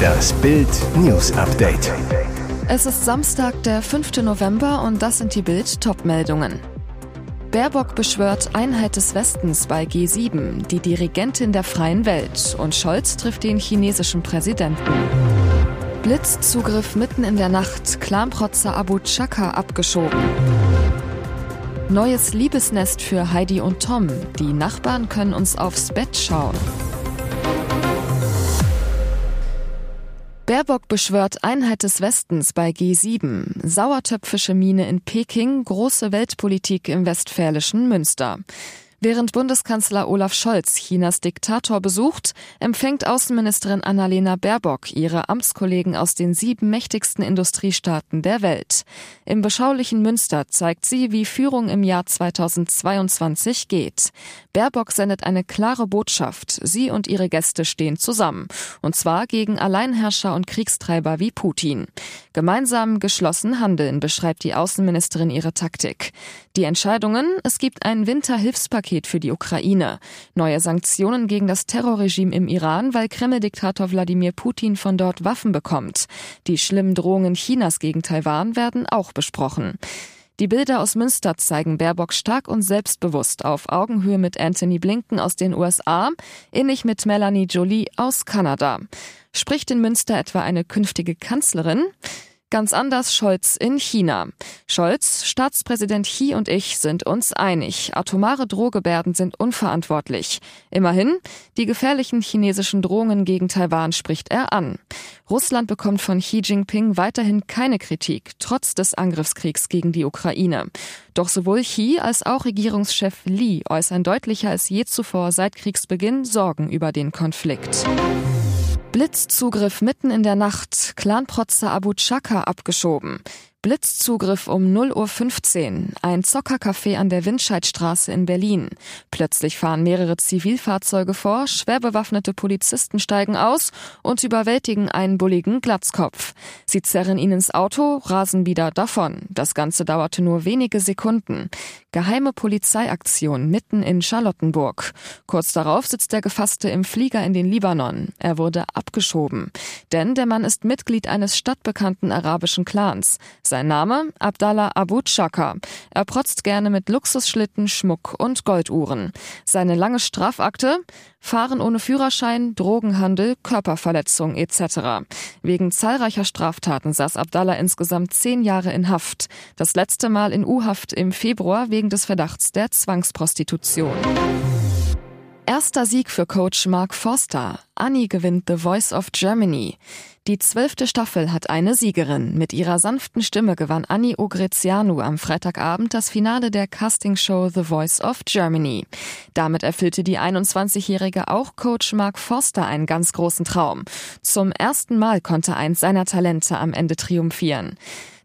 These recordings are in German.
Das Bild News Update. Es ist Samstag, der 5. November und das sind die Bild Topmeldungen. Baerbock beschwört Einheit des Westens bei G7, die Dirigentin der freien Welt und Scholz trifft den chinesischen Präsidenten. Blitzzugriff mitten in der Nacht, Clanprotzer Abu Chaka abgeschoben. Neues Liebesnest für Heidi und Tom. Die Nachbarn können uns aufs Bett schauen. Baerbock beschwört Einheit des Westens bei G7. Sauertöpfische Mine in Peking, große Weltpolitik im westfälischen Münster. Während Bundeskanzler Olaf Scholz Chinas Diktator besucht, empfängt Außenministerin Annalena Baerbock ihre Amtskollegen aus den sieben mächtigsten Industriestaaten der Welt. Im beschaulichen Münster zeigt sie, wie Führung im Jahr 2022 geht. Baerbock sendet eine klare Botschaft. Sie und ihre Gäste stehen zusammen. Und zwar gegen Alleinherrscher und Kriegstreiber wie Putin. Gemeinsam geschlossen handeln, beschreibt die Außenministerin ihre Taktik. Die Entscheidungen, es gibt ein Winterhilfspaket Hilfspaket für die Ukraine. Neue Sanktionen gegen das Terrorregime im Iran, weil Kreml-Diktator Wladimir Putin von dort Waffen bekommt. Die schlimmen Drohungen Chinas gegen Taiwan werden auch besprochen. Die Bilder aus Münster zeigen Baerbock stark und selbstbewusst auf Augenhöhe mit Anthony Blinken aus den USA, ähnlich mit Melanie Jolie aus Kanada. Spricht in Münster etwa eine künftige Kanzlerin? Ganz anders Scholz in China. Scholz, Staatspräsident Xi und ich sind uns einig. Atomare Drohgebärden sind unverantwortlich. Immerhin, die gefährlichen chinesischen Drohungen gegen Taiwan spricht er an. Russland bekommt von Xi Jinping weiterhin keine Kritik, trotz des Angriffskriegs gegen die Ukraine. Doch sowohl Xi als auch Regierungschef Li äußern deutlicher als je zuvor seit Kriegsbeginn Sorgen über den Konflikt. Blitzzugriff mitten in der Nacht, Clanprotzer Abu Chaka abgeschoben. Blitzzugriff um 0.15 Uhr, ein Zockercafé an der Windscheidstraße in Berlin. Plötzlich fahren mehrere Zivilfahrzeuge vor, schwer bewaffnete Polizisten steigen aus und überwältigen einen bulligen Glatzkopf. Sie zerren ihn ins Auto, rasen wieder davon. Das Ganze dauerte nur wenige Sekunden. Geheime Polizeiaktion mitten in Charlottenburg. Kurz darauf sitzt der Gefasste im Flieger in den Libanon. Er wurde abgeschoben. Denn der Mann ist Mitglied eines stadtbekannten arabischen Clans. Sein Name? Abdallah Abu Chaka. Er protzt gerne mit Luxusschlitten, Schmuck und Golduhren. Seine lange Strafakte? Fahren ohne Führerschein, Drogenhandel, Körperverletzung etc. Wegen zahlreicher Straftaten saß Abdallah insgesamt zehn Jahre in Haft. Das letzte Mal in U-Haft im Februar wegen des Verdachts der Zwangsprostitution. Erster Sieg für Coach Mark Forster. Annie gewinnt The Voice of Germany. Die zwölfte Staffel hat eine Siegerin. Mit ihrer sanften Stimme gewann Annie Ogrezianu am Freitagabend das Finale der Castingshow The Voice of Germany. Damit erfüllte die 21-Jährige auch Coach Mark Forster einen ganz großen Traum. Zum ersten Mal konnte eins seiner Talente am Ende triumphieren.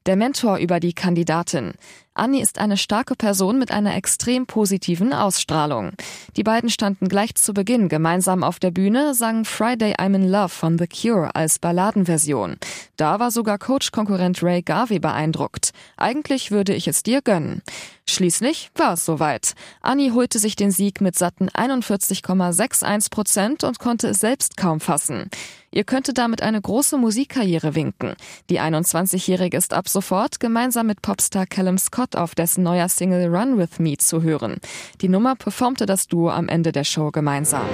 Der Mentor über die Kandidatin. Annie ist eine starke Person mit einer extrem positiven Ausstrahlung. Die beiden standen gleich zu Beginn gemeinsam auf der Bühne, sangen Friday I'm in Love von The Cure als Balladenversion. Da war sogar Coach-Konkurrent Ray Garvey beeindruckt. Eigentlich würde ich es dir gönnen. Schließlich war es soweit. Annie holte sich den Sieg mit satten 41,61 Prozent und konnte es selbst kaum fassen. Ihr könnte damit eine große Musikkarriere winken. Die 21-Jährige ist ab sofort gemeinsam mit Popstar Callum Scott Scott auf dessen neuer Single Run With Me zu hören. Die Nummer performte das Duo am Ende der Show gemeinsam.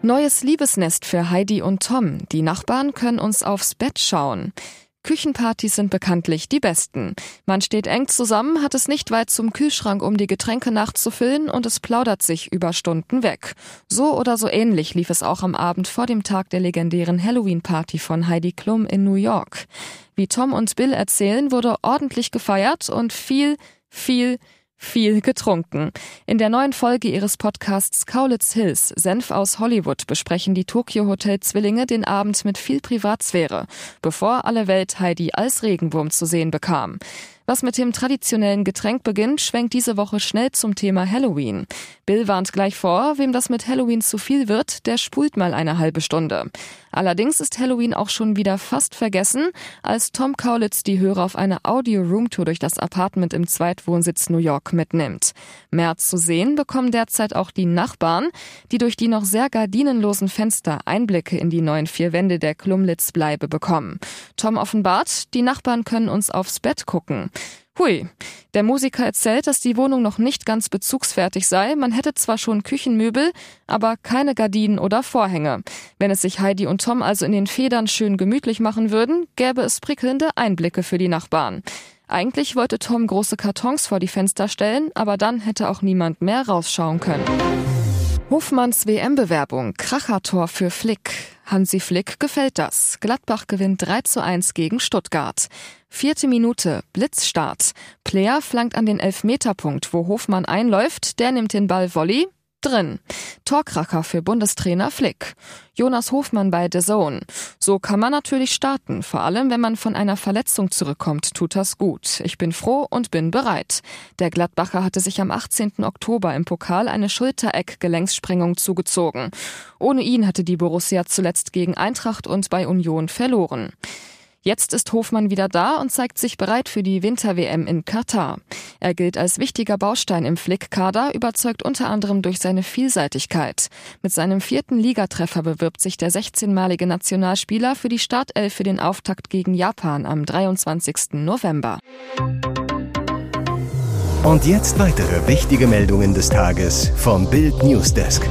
Neues Liebesnest für Heidi und Tom. Die Nachbarn können uns aufs Bett schauen. Küchenpartys sind bekanntlich die besten. Man steht eng zusammen, hat es nicht weit zum Kühlschrank, um die Getränke nachzufüllen und es plaudert sich über Stunden weg. So oder so ähnlich lief es auch am Abend vor dem Tag der legendären Halloween-Party von Heidi Klum in New York. Wie Tom und Bill erzählen, wurde ordentlich gefeiert und viel, viel, viel getrunken. In der neuen Folge ihres Podcasts Kaulitz Hills, Senf aus Hollywood, besprechen die Tokyo Hotel Zwillinge den Abend mit viel Privatsphäre, bevor alle Welt Heidi als Regenwurm zu sehen bekam. Was mit dem traditionellen Getränk beginnt, schwenkt diese Woche schnell zum Thema Halloween. Bill warnt gleich vor, wem das mit Halloween zu viel wird, der spult mal eine halbe Stunde. Allerdings ist Halloween auch schon wieder fast vergessen, als Tom Kaulitz die Hörer auf eine Audio-Roomtour durch das Apartment im Zweitwohnsitz New York mitnimmt. Mehr zu sehen bekommen derzeit auch die Nachbarn, die durch die noch sehr gardinenlosen Fenster Einblicke in die neuen vier Wände der Klumlitz-Bleibe bekommen. Tom offenbart, die Nachbarn können uns aufs Bett gucken. Hui. Der Musiker erzählt, dass die Wohnung noch nicht ganz bezugsfertig sei. Man hätte zwar schon Küchenmöbel, aber keine Gardinen oder Vorhänge. Wenn es sich Heidi und Tom also in den Federn schön gemütlich machen würden, gäbe es prickelnde Einblicke für die Nachbarn. Eigentlich wollte Tom große Kartons vor die Fenster stellen, aber dann hätte auch niemand mehr rausschauen können. Hofmanns WM-Bewerbung, Krachertor für Flick. Hansi Flick gefällt das. Gladbach gewinnt 3 zu 1 gegen Stuttgart. Vierte Minute, Blitzstart. Player flankt an den Elfmeterpunkt, wo Hofmann einläuft, der nimmt den Ball Volley, drin. Torkracher für Bundestrainer Flick. Jonas Hofmann bei The Zone. So kann man natürlich starten. Vor allem, wenn man von einer Verletzung zurückkommt, tut das gut. Ich bin froh und bin bereit. Der Gladbacher hatte sich am 18. Oktober im Pokal eine Schultereck-Gelenkssprengung zugezogen. Ohne ihn hatte die Borussia zuletzt gegen Eintracht und bei Union verloren. Jetzt ist Hofmann wieder da und zeigt sich bereit für die Winter-WM in Katar. Er gilt als wichtiger Baustein im Flick-Kader, überzeugt unter anderem durch seine Vielseitigkeit. Mit seinem vierten Ligatreffer bewirbt sich der 16-malige Nationalspieler für die Startelf für den Auftakt gegen Japan am 23. November. Und jetzt weitere wichtige Meldungen des Tages vom Bild Newsdesk.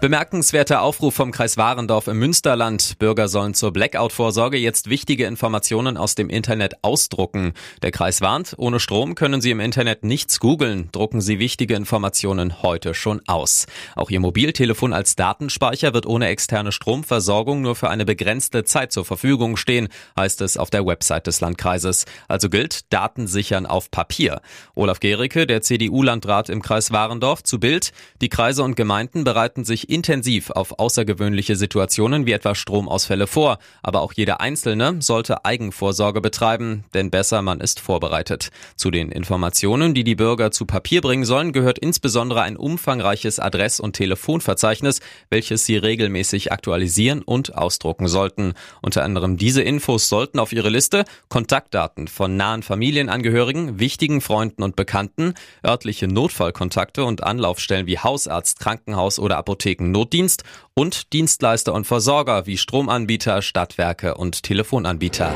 Bemerkenswerter Aufruf vom Kreis Warendorf im Münsterland. Bürger sollen zur Blackout-Vorsorge jetzt wichtige Informationen aus dem Internet ausdrucken. Der Kreis warnt, ohne Strom können Sie im Internet nichts googeln. Drucken Sie wichtige Informationen heute schon aus. Auch Ihr Mobiltelefon als Datenspeicher wird ohne externe Stromversorgung nur für eine begrenzte Zeit zur Verfügung stehen, heißt es auf der Website des Landkreises. Also gilt Daten sichern auf Papier. Olaf Gericke, der CDU-Landrat im Kreis Warendorf, zu Bild. Die Kreise und Gemeinden bereiten sich intensiv auf außergewöhnliche Situationen wie etwa Stromausfälle vor, aber auch jeder Einzelne sollte Eigenvorsorge betreiben, denn besser man ist vorbereitet. Zu den Informationen, die die Bürger zu Papier bringen sollen, gehört insbesondere ein umfangreiches Adress- und Telefonverzeichnis, welches sie regelmäßig aktualisieren und ausdrucken sollten. Unter anderem diese Infos sollten auf ihre Liste Kontaktdaten von nahen Familienangehörigen, wichtigen Freunden und Bekannten, örtliche Notfallkontakte und Anlaufstellen wie Hausarzt, Krankenhaus oder Apotheke Notdienst und Dienstleister und Versorger wie Stromanbieter, Stadtwerke und Telefonanbieter.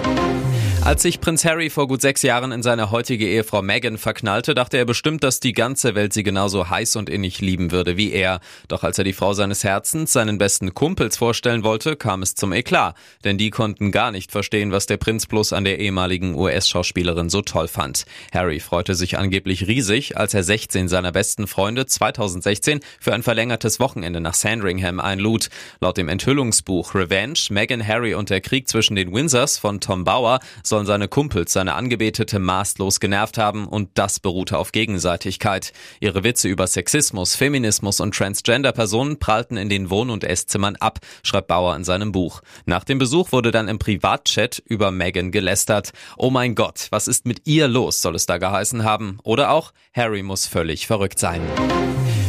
Als sich Prinz Harry vor gut sechs Jahren in seine heutige Ehefrau Meghan verknallte, dachte er bestimmt, dass die ganze Welt sie genauso heiß und innig lieben würde wie er. Doch als er die Frau seines Herzens seinen besten Kumpels vorstellen wollte, kam es zum Eklat. Denn die konnten gar nicht verstehen, was der Prinz bloß an der ehemaligen US-Schauspielerin so toll fand. Harry freute sich angeblich riesig, als er 16 seiner besten Freunde 2016 für ein verlängertes Wochenende nach Sandringham einlud. Laut dem Enthüllungsbuch Revenge, Meghan, Harry und der Krieg zwischen den Windsors von Tom Bauer sollen seine Kumpels seine Angebetete maßlos genervt haben und das beruhte auf Gegenseitigkeit. Ihre Witze über Sexismus, Feminismus und Transgender-Personen prallten in den Wohn- und Esszimmern ab, schreibt Bauer in seinem Buch. Nach dem Besuch wurde dann im Privatchat über Meghan gelästert. Oh mein Gott, was ist mit ihr los, soll es da geheißen haben. Oder auch, Harry muss völlig verrückt sein.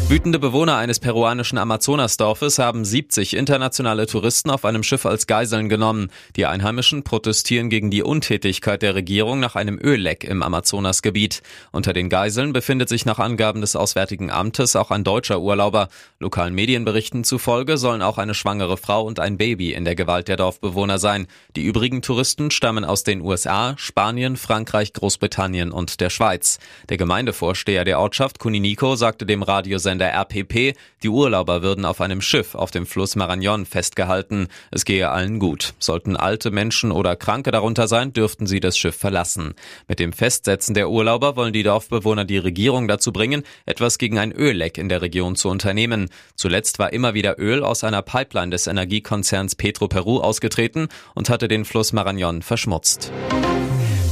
Wütende Bewohner eines peruanischen Amazonasdorfes haben 70 internationale Touristen auf einem Schiff als Geiseln genommen. Die Einheimischen protestieren gegen die Untätigkeit der Regierung nach einem Ölleck im Amazonasgebiet. Unter den Geiseln befindet sich nach Angaben des Auswärtigen Amtes auch ein deutscher Urlauber. Lokalen Medienberichten zufolge sollen auch eine schwangere Frau und ein Baby in der Gewalt der Dorfbewohner sein. Die übrigen Touristen stammen aus den USA, Spanien, Frankreich, Großbritannien und der Schweiz. Der Gemeindevorsteher der Ortschaft Kuniniko sagte dem Radiosender Sender RPP, die Urlauber würden auf einem Schiff auf dem Fluss Marañón festgehalten. Es gehe allen gut. Sollten alte Menschen oder Kranke darunter sein, dürften sie das Schiff verlassen. Mit dem Festsetzen der Urlauber wollen die Dorfbewohner die Regierung dazu bringen, etwas gegen ein Ölleck in der Region zu unternehmen. Zuletzt war immer wieder Öl aus einer Pipeline des Energiekonzerns Petroperu ausgetreten und hatte den Fluss Marañón verschmutzt.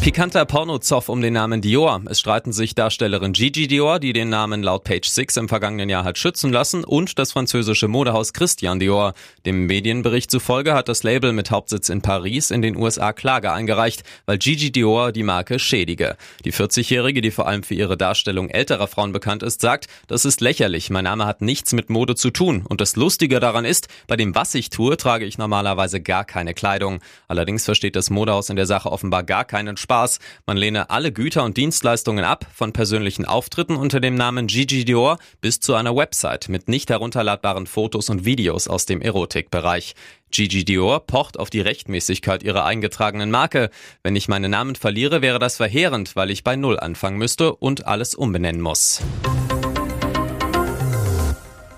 Pikanter Pornozoff um den Namen Dior. Es streiten sich Darstellerin Gigi Dior, die den Namen laut Page 6 im vergangenen Jahr hat schützen lassen, und das französische Modehaus Christian Dior. Dem Medienbericht zufolge hat das Label mit Hauptsitz in Paris in den USA Klage eingereicht, weil Gigi Dior die Marke schädige. Die 40-Jährige, die vor allem für ihre Darstellung älterer Frauen bekannt ist, sagt, das ist lächerlich, mein Name hat nichts mit Mode zu tun. Und das Lustige daran ist, bei dem, was ich tue, trage ich normalerweise gar keine Kleidung. Allerdings versteht das Modehaus in der Sache offenbar gar keinen Spaß Spaß. Man lehne alle Güter und Dienstleistungen ab, von persönlichen Auftritten unter dem Namen Gigi Dior bis zu einer Website mit nicht herunterladbaren Fotos und Videos aus dem Erotikbereich. Gigi Dior pocht auf die Rechtmäßigkeit ihrer eingetragenen Marke. Wenn ich meinen Namen verliere, wäre das verheerend, weil ich bei Null anfangen müsste und alles umbenennen muss.